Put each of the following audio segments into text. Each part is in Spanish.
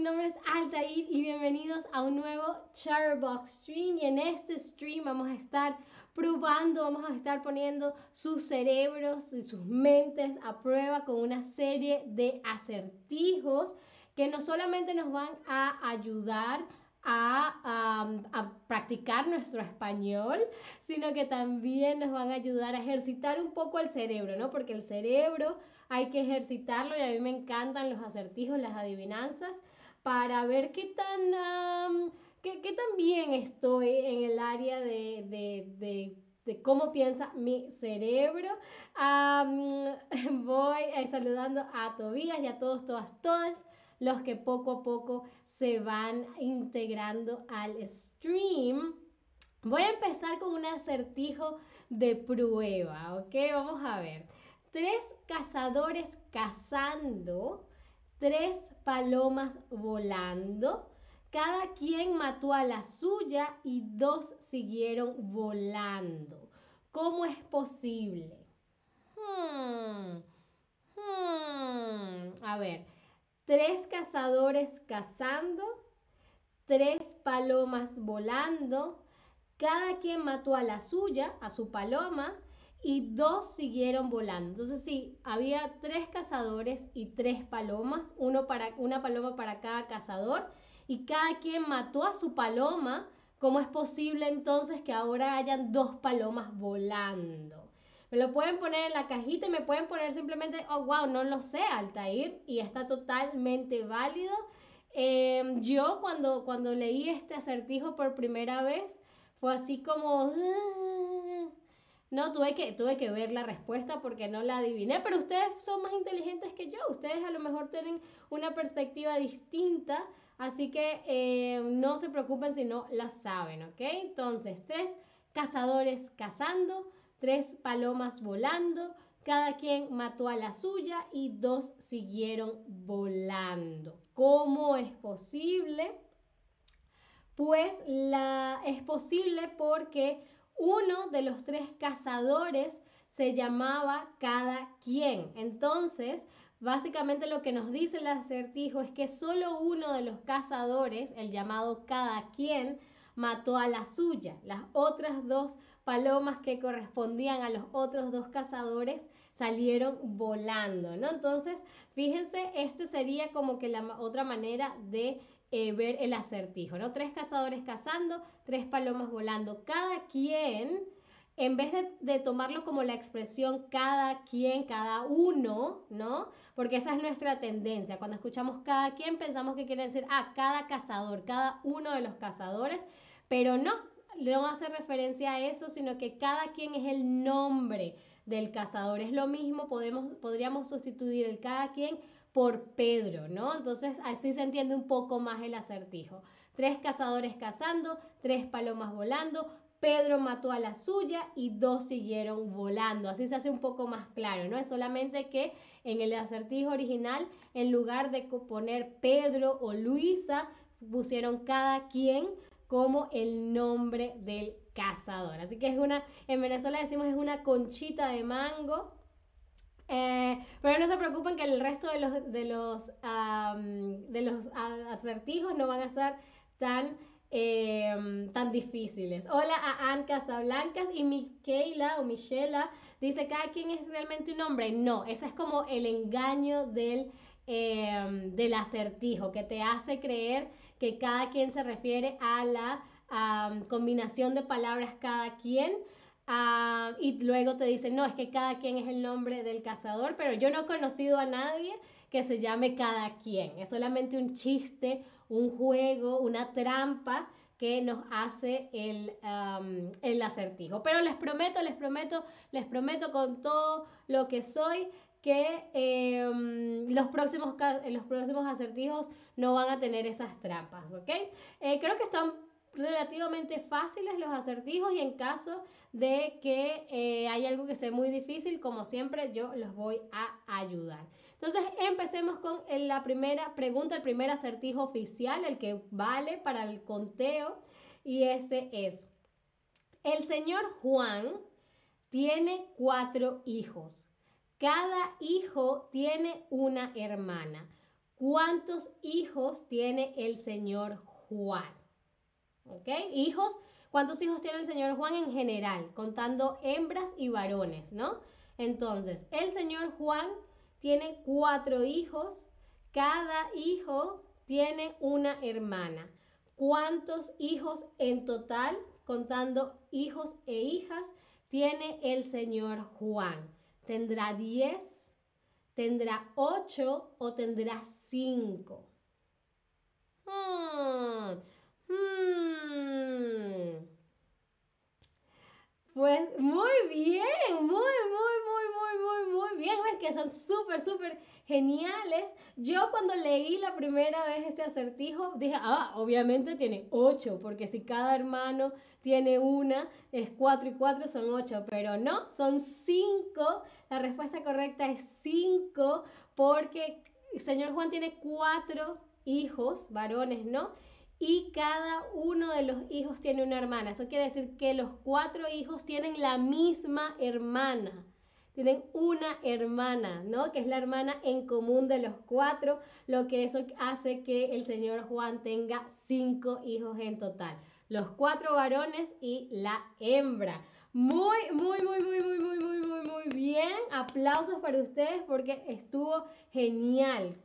mi nombre es Altair y bienvenidos a un nuevo Chatterbox Stream y en este stream vamos a estar probando, vamos a estar poniendo sus cerebros y sus mentes a prueba con una serie de acertijos que no solamente nos van a ayudar a, a, practicar nuestro español, sino que también nos van a ayudar a ejercitar un poco el cerebro, ¿no? Porque el cerebro hay que ejercitarlo y a mí me encantan los acertijos, las adivinanzas, para ver qué tan, qué, qué, bien estoy en el área de, de, de de cómo piensa mi cerebro. voy eh, saludando a Tobías y a todos, todas, todas los que poco a poco se van integrando al stream. Voy a empezar con un acertijo de prueba, ¿ok? Vamos a ver. Tres cazadores cazando, tres palomas volando. Cada quien mató a la suya y dos siguieron volando. ¿Cómo es posible? Hmm, hmm. A ver, tres cazadores cazando, tres palomas volando, cada quien mató a la suya, a su paloma, y dos siguieron volando. Entonces sí, había tres cazadores y tres palomas, uno para, una paloma para cada cazador, y cada quien mató a su paloma. ¿Cómo es posible entonces que ahora hayan dos palomas volando? Me lo pueden poner en la cajita y me pueden poner simplemente, oh, wow, no lo sé, Altair, y está totalmente válido. Em, yo cuando, cuando leí este acertijo por primera vez, fue así como... Ah". No, tuve que, tuve que ver la respuesta porque no la adiviné, pero ustedes son más inteligentes que yo, ustedes a lo mejor tienen una perspectiva distinta, así que em, no se preocupen si no la saben, ¿ok? Entonces, tres cazadores cazando, tres palomas volando, cada quien mató a la suya y dos siguieron volando. ¿Cómo es posible? Pues la, es posible porque uno de los tres cazadores se llamaba cada quien. Entonces, básicamente lo que nos dice el acertijo es que solo uno de los cazadores, el llamado cada quien, mató a la suya. Las otras dos palomas que correspondían a los otros dos cazadores salieron volando, ¿no? Entonces, fíjense, este sería como que la otra manera de eh, ver el acertijo, ¿no? Tres cazadores cazando, tres palomas volando. Cada quien, en vez de, tomarlo como la expresión cada quien, cada uno, ¿no? Porque esa es nuestra tendencia. Cuando escuchamos cada quien, pensamos que quiere decir, ah, cada cazador, cada uno de los cazadores, pero no, no hace referencia a eso, sino que cada quien es el nombre del cazador. Es lo mismo, podemos, podríamos sustituir el cada quien por Pedro, ¿no? Entonces así se entiende un poco más el acertijo. Tres cazadores cazando, tres palomas volando, Pedro mató a la suya y dos siguieron volando. Así se hace un poco más claro, ¿no? Es solamente que en el acertijo original, en lugar de poner Pedro o Luisa, pusieron cada quien como el nombre del cazador. Así que es una, en Venezuela decimos es una conchita de mango. Eh, pero no se preocupen que el resto de los, de los, de los acertijos no van a ser tan, em, tan difíciles. Hola a Anne Casablancas y Miquela o Michela dice, ¿cada quien es realmente un hombre? No, ese es como el engaño del, em, del acertijo que te hace creer que cada quien se refiere a la combinación de palabras cada quien. Y luego te dicen, no, es que cada quien es el nombre del cazador, pero yo no he conocido a nadie que se llame cada quien. Es solamente un chiste, un juego, una trampa que nos hace el, el acertijo. Pero les prometo, les prometo, les prometo con todo lo que soy que em, los, próximos, los próximos acertijos no van a tener esas trampas, ¿ok? Eh, creo que están relativamente fáciles los acertijos y en caso de que eh, hay algo que esté muy difícil, como siempre, yo los voy a ayudar. Entonces, empecemos con la primera pregunta, el primer acertijo oficial, el que vale para el conteo, y ese es, el señor Juan tiene cuatro hijos. Cada hijo tiene una hermana. ¿cuántos hijos tiene el señor Juan? ¿Ok? Hijos, ¿cuántos hijos tiene el señor Juan en general? Contando hembras y varones, ¿no? Entonces, el señor Juan tiene cuatro hijos, cada hijo tiene una hermana. ¿Cuántos hijos en total, contando hijos e hijas, tiene el señor Juan? ¿Tendrá diez? ¿Tendrá ocho o tendrá cinco? Hmm, hmm. Pues muy bien, muy, muy, muy, muy, muy, muy bien. Ves que son súper, súper geniales. Yo cuando leí la primera vez este acertijo dije, ah, obviamente tiene ocho, porque si cada hermano tiene una, es cuatro y cuatro son ocho, pero no, son cinco. La respuesta correcta es cinco, porque el señor Juan tiene cuatro hijos, varones, ¿no? Y cada uno de los hijos tiene una hermana. Eso quiere decir que los cuatro hijos tienen la misma hermana. Tienen una hermana, ¿no? Que es la hermana en común de los cuatro, lo que eso hace que el señor Juan tenga cinco hijos en total. Los cuatro varones y la hembra. Muy, muy, muy, muy, muy, muy, muy, muy, muy bien. Aplausos para ustedes porque estuvo genial.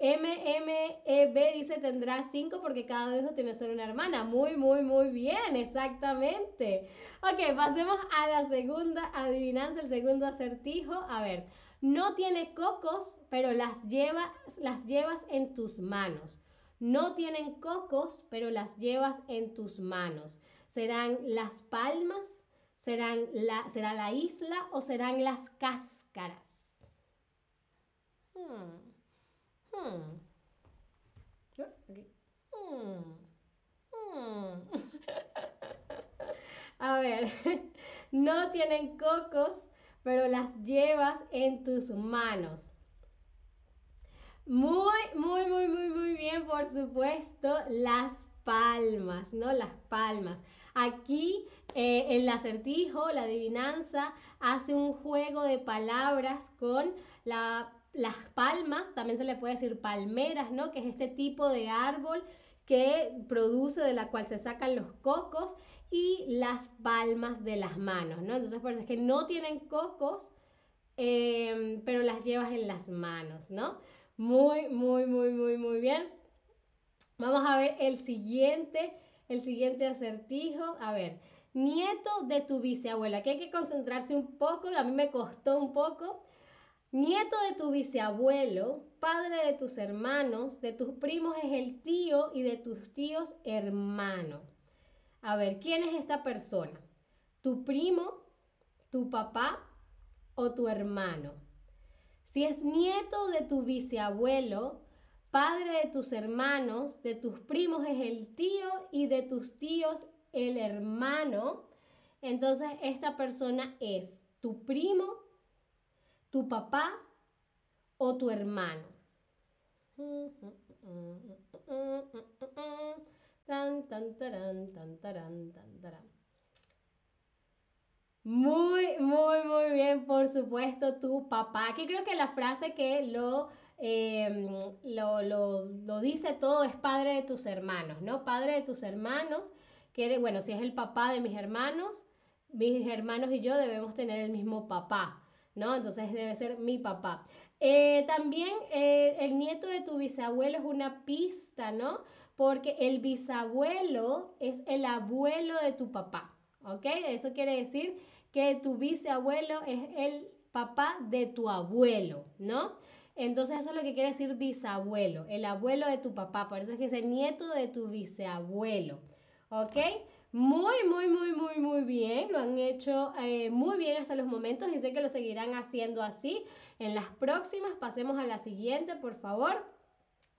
MMEB dice tendrá cinco porque cada hijo tiene solo una hermana. Muy, muy, muy bien, exactamente. Ok, pasemos a la segunda adivinanza, el segundo acertijo. A ver, no tiene cocos, pero las, lleva, las llevas en tus manos. No tienen cocos, pero las llevas en tus manos. ¿Serán las palmas? ¿Serán la, ¿Será la isla o serán las cáscaras? Hmm. Hmm. Hmm. Hmm. A ver, no tienen cocos, pero las llevas en tus manos. Muy, muy, muy, muy, muy bien, por supuesto, las palmas, ¿no? Las palmas. Aquí eh, el acertijo, la adivinanza, hace un juego de palabras con la las palmas, también se le puede decir palmeras, ¿no? Que es este tipo de árbol que produce, de la cual se sacan los cocos y las palmas de las manos, ¿no? Entonces, por eso es que no tienen cocos, em, pero las llevas en las manos, ¿no? Muy, muy, muy, muy, muy bien. Vamos a ver el siguiente, el siguiente acertijo. A ver, nieto de tu bisabuela, que hay que concentrarse un poco, a mí me costó un poco Nieto de tu bisabuelo, padre de tus hermanos, de tus primos es el tío y de tus tíos hermano. A ver, ¿quién es esta persona? ¿Tu primo, tu papá o tu hermano? Si es nieto de tu bisabuelo, padre de tus hermanos, de tus primos es el tío y de tus tíos el hermano, entonces esta persona es tu primo, tu papá o tu hermano. Muy, muy, muy bien, por supuesto, tu papá. Aquí creo que la frase que lo, em, lo, lo, dice todo es padre de tus hermanos, ¿no? Padre de tus hermanos, que bueno, si es el papá de mis hermanos, mis hermanos y yo debemos tener el mismo papá. ¿No? Entonces debe ser mi papá. Eh, también eh, el nieto de tu bisabuelo es una pista, ¿no? Porque el bisabuelo es el abuelo de tu papá, ¿ok? Eso quiere decir que tu bisabuelo es el papá de tu abuelo, ¿no? Entonces eso es lo que quiere decir bisabuelo, el abuelo de tu papá, por eso es que es el nieto de tu bisabuelo, ¿ok? Muy, muy, muy, muy, muy bien. Lo han hecho eh, muy bien hasta los momentos y sé que lo seguirán haciendo así. En las próximas, pasemos a la siguiente, por favor,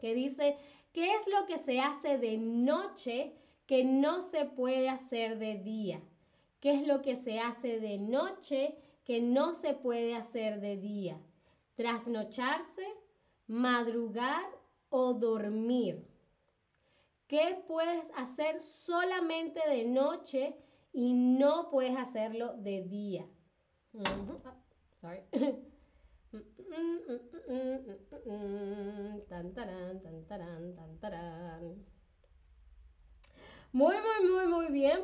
que dice, ¿qué es lo que se hace de noche que no se puede hacer de día? ¿Qué es lo que se hace de noche que no se puede hacer de día? Trasnocharse, madrugar o dormir. ¿Qué puedes hacer solamente de noche y no puedes hacerlo de día? Ah, sorry. Muy, muy, muy, muy bien.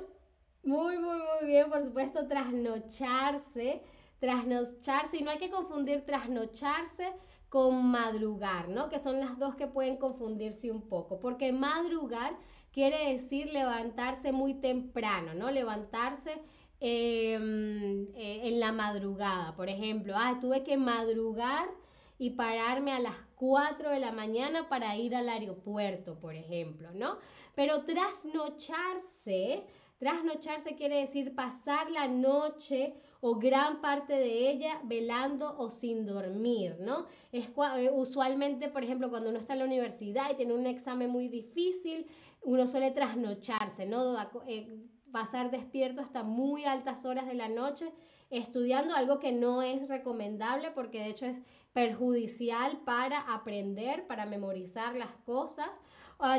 Muy, muy, muy bien. Por supuesto, trasnocharse. Trasnocharse. Y no hay que confundir trasnocharse con madrugar, ¿no? Que son las dos que pueden confundirse un poco. Porque madrugar quiere decir levantarse muy temprano, ¿no? Levantarse em, eh, en la madrugada. Por ejemplo, ah, tuve que madrugar y pararme a las 4 de la mañana para ir al aeropuerto, por ejemplo, ¿no? Pero trasnocharse, trasnocharse quiere decir pasar la noche o gran parte de ella velando o sin dormir, ¿no? Es eh, usualmente, por ejemplo, cuando uno está en la universidad y tiene un examen muy difícil, uno suele trasnocharse, ¿no? Pasar despierto hasta muy altas horas de la noche estudiando algo que no es recomendable porque de hecho es perjudicial para aprender, para memorizar las cosas.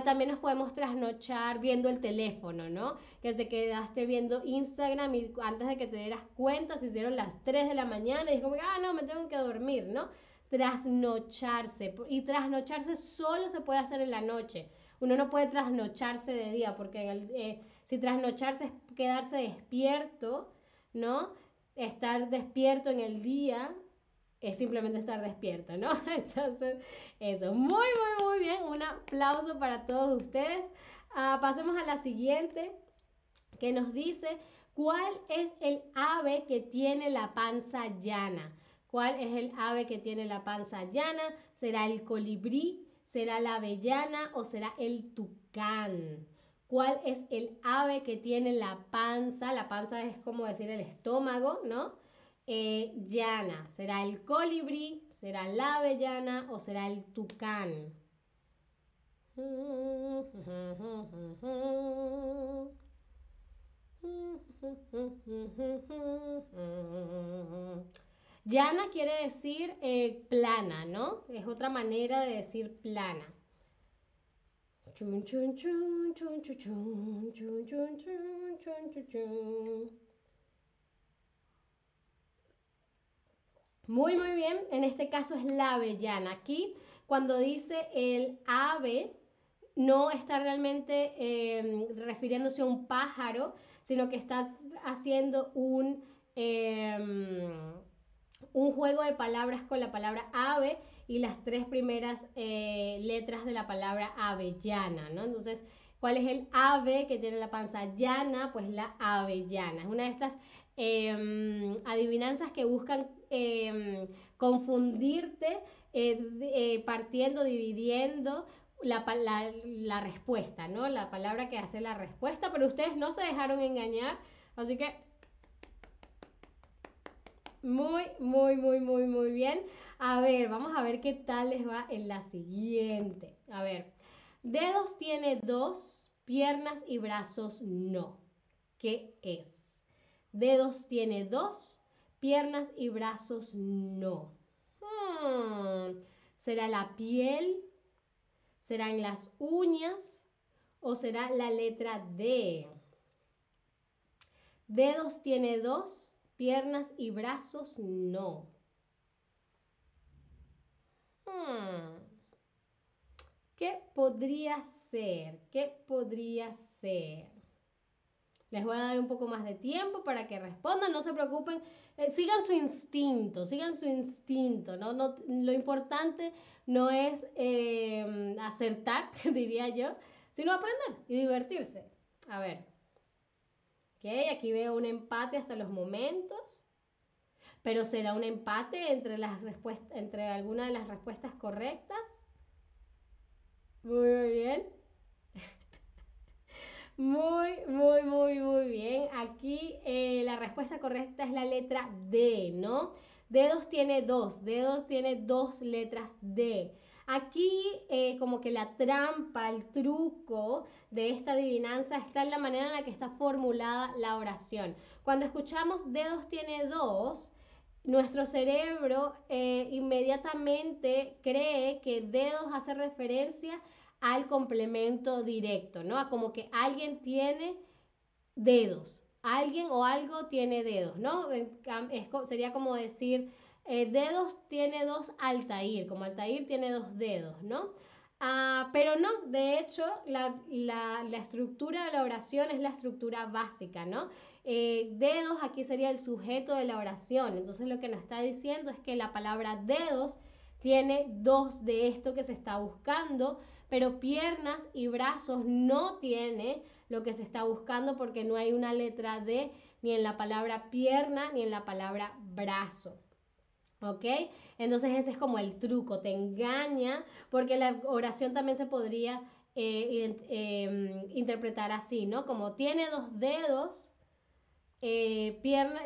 también nos podemos trasnochar viendo el teléfono, ¿no? Que se quedaste viendo Instagram y antes de que te dieras cuenta se hicieron las 3 de la mañana y es ah, no, me tengo que dormir, ¿no? Trasnocharse. Y trasnocharse solo se puede hacer en la noche. Uno no puede trasnocharse de día porque eh, si trasnocharse es quedarse despierto, ¿no? Estar despierto en el día es simplemente estar despierto, ¿no? Entonces, eso, muy, muy, muy bien. Un aplauso para todos ustedes. Ah, pasemos a la siguiente, que nos dice, ¿cuál es el ave que tiene la panza llana? ¿Cuál es el ave que tiene la panza llana? ¿Será el colibrí? ¿Será la avellana o será el tucán? ¿Cuál es el ave que tiene la panza? La panza es como decir el estómago, ¿no? eh, llana? ¿Será el colibrí? ¿Será la avellana o será el tucán? Llana quiere decir eh, plana, ¿no? Es otra manera de decir plana. Chun, chun, chun, chun, chun, chun, chun, chun, chun, chun, chun. Muy, muy bien. En este caso es la avellana. Aquí, cuando dice el ave, no está realmente em, refiriéndose a un pájaro, sino que está haciendo un, em, un juego de palabras con la palabra ave y las tres primeras eh, letras de la palabra avellana, ¿no? Entonces, ¿cuál es el ave que tiene la panza llana? Pues la avellana. Es una de estas Em, adivinanzas que buscan em, confundirte eh, eh, partiendo, dividiendo la, la, respuesta, ¿no? La palabra que hace la respuesta, pero ustedes no se dejaron engañar, así que muy, muy, muy, muy, muy bien. A ver, vamos a ver qué tal les va en la siguiente. A ver, dedos tiene dos, piernas y brazos no. ¿Qué es? Dedos tiene dos, piernas y brazos no. Hmm. ¿Será la piel? ¿Serán las uñas? ¿O será la letra D? Dedos tiene dos, piernas y brazos no. Hmm. ¿Qué podría ser? ¿Qué podría ser? Les voy a dar un poco más de tiempo para que respondan, no se preocupen, eh, sigan su instinto, sigan su instinto, ¿no? no lo importante no es eh, acertar, diría yo, sino aprender y divertirse. A ver, ok, aquí veo un empate hasta los momentos, pero será un empate entre, las entre alguna de las respuestas correctas. Muy bien. Muy, muy, muy, muy bien. Aquí eh, la respuesta correcta es la letra D, ¿no? Dedos tiene dos, dedos tiene dos letras D. Aquí eh, como que la trampa, el truco de esta adivinanza está en la manera en la que está formulada la oración. Cuando escuchamos dedos tiene dos, nuestro cerebro eh, inmediatamente cree que dedos hace referencia al complemento directo, ¿no? A como que alguien tiene dedos, alguien o algo tiene dedos, ¿no? sería como decir, eh, dedos tiene dos Altair, como Altair tiene dos dedos, ¿no? Ah, pero no, de hecho, la, estructura de la oración es la estructura básica, ¿no? Eh, dedos aquí sería el sujeto de la oración. Entonces lo que nos está diciendo es que la palabra dedos tiene dos de esto que se está buscando, pero piernas y brazos no tiene lo que se está buscando porque no hay una letra D ni en la palabra pierna ni en la palabra brazo. ¿Ok? Entonces ese es como el truco, te engaña, porque la oración también se podría eh, em, interpretar así, ¿no? Como tiene dos dedos, eh,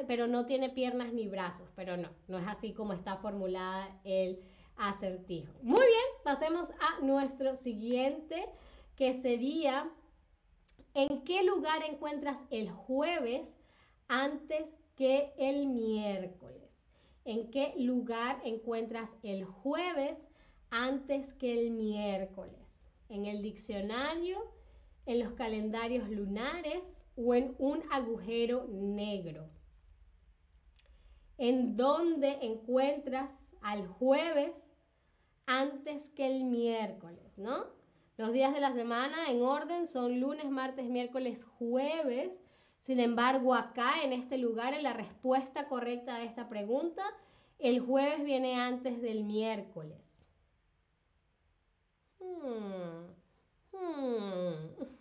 pero no tiene piernas ni brazos, pero no, no es así como está formulada el acertijo. Muy bien, pasemos a nuestro siguiente, que sería, ¿en qué lugar encuentras el jueves antes que el miércoles? En qué lugar encuentras el jueves antes que el miércoles. En el diccionario, en los calendarios lunares o en un agujero negro. ¿En dónde encuentras al jueves antes que el miércoles, no? Los días de la semana en orden son lunes, martes, miércoles, jueves. Sin embargo, acá en este lugar, en la respuesta correcta a esta pregunta, el jueves viene antes del miércoles. Hmm, hmm.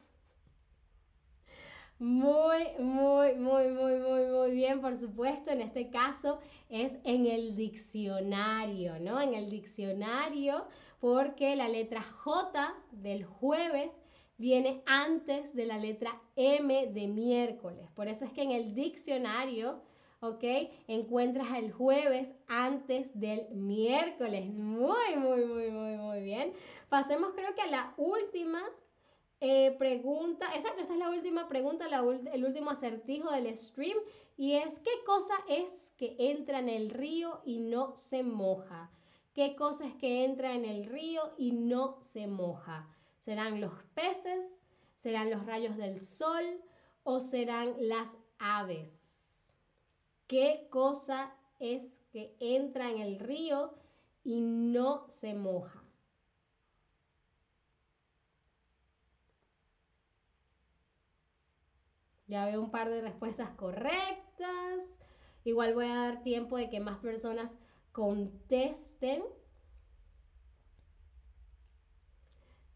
Muy, muy, muy, muy, muy, muy bien, por supuesto. En este caso es en el diccionario, ¿no? En el diccionario, porque la letra J del jueves viene antes de la letra M de miércoles. Por eso es que en el diccionario, ¿ok? Encuentras el jueves antes del miércoles. Muy, muy, muy, muy, muy bien. Pasemos creo que a la última eh, pregunta. Exacto, esta es la última pregunta, el último acertijo del stream. Y es, ¿qué cosa es que entra en el río y no se moja? ¿Qué cosa es que entra en el río y no se moja? ¿Serán los peces? ¿Serán los rayos del sol? ¿O serán las aves? ¿Qué cosa es que entra en el río y no se moja? Ya veo un par de respuestas correctas. Igual voy a dar tiempo de que más personas contesten.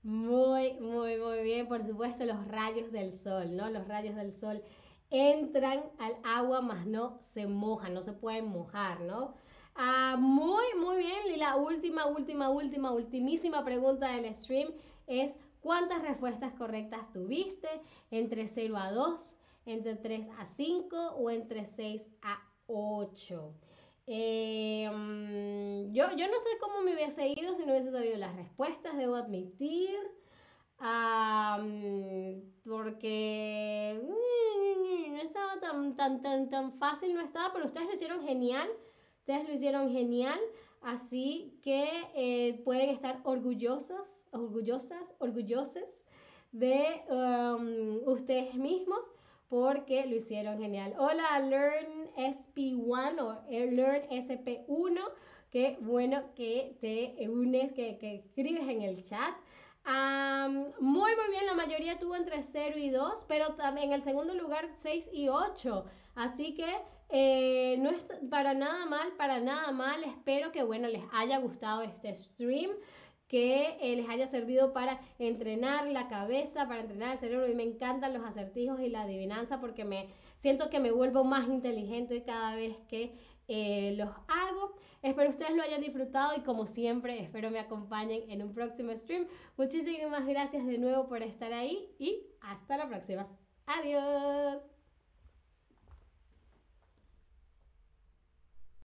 Muy, muy, muy bien. Por supuesto, los rayos del sol, ¿no? Los rayos del sol entran al agua, mas no se mojan, no se pueden mojar, ¿no? Ah, muy, muy bien. Y la última, última, última, ultimísima pregunta del stream es ¿cuántas respuestas correctas tuviste? Entre 0 a 2, entre 3 a 5 o entre 6 a 8. Eh, mm, yo, yo no sé cómo me hubiese ido si no hubiese sabido las respuestas, debo admitir. porque mm, no estaba tan, tan, tan, tan fácil, no estaba, pero ustedes lo hicieron genial. Ustedes lo hicieron genial. Así que eh, pueden estar orgullosos, orgullosas, orgullosas de um, ustedes mismos porque lo hicieron genial. Hola, Learn SP1 o Learn SP1. Qué bueno que te unes, que, escribes en el chat. muy, muy bien, la mayoría tuvo entre 0 y 2, pero también en el segundo lugar 6 y 8. Así que eh, no es para nada mal, para nada mal. Espero que, bueno, les haya gustado este stream que eh, les haya servido para entrenar la cabeza, para entrenar el cerebro. Y me encantan los acertijos y la adivinanza porque me siento que me vuelvo más inteligente cada vez que eh, los hago. Espero ustedes lo hayan disfrutado y como siempre espero me acompañen en un próximo stream. Muchísimas gracias de nuevo por estar ahí y hasta la próxima. Adiós.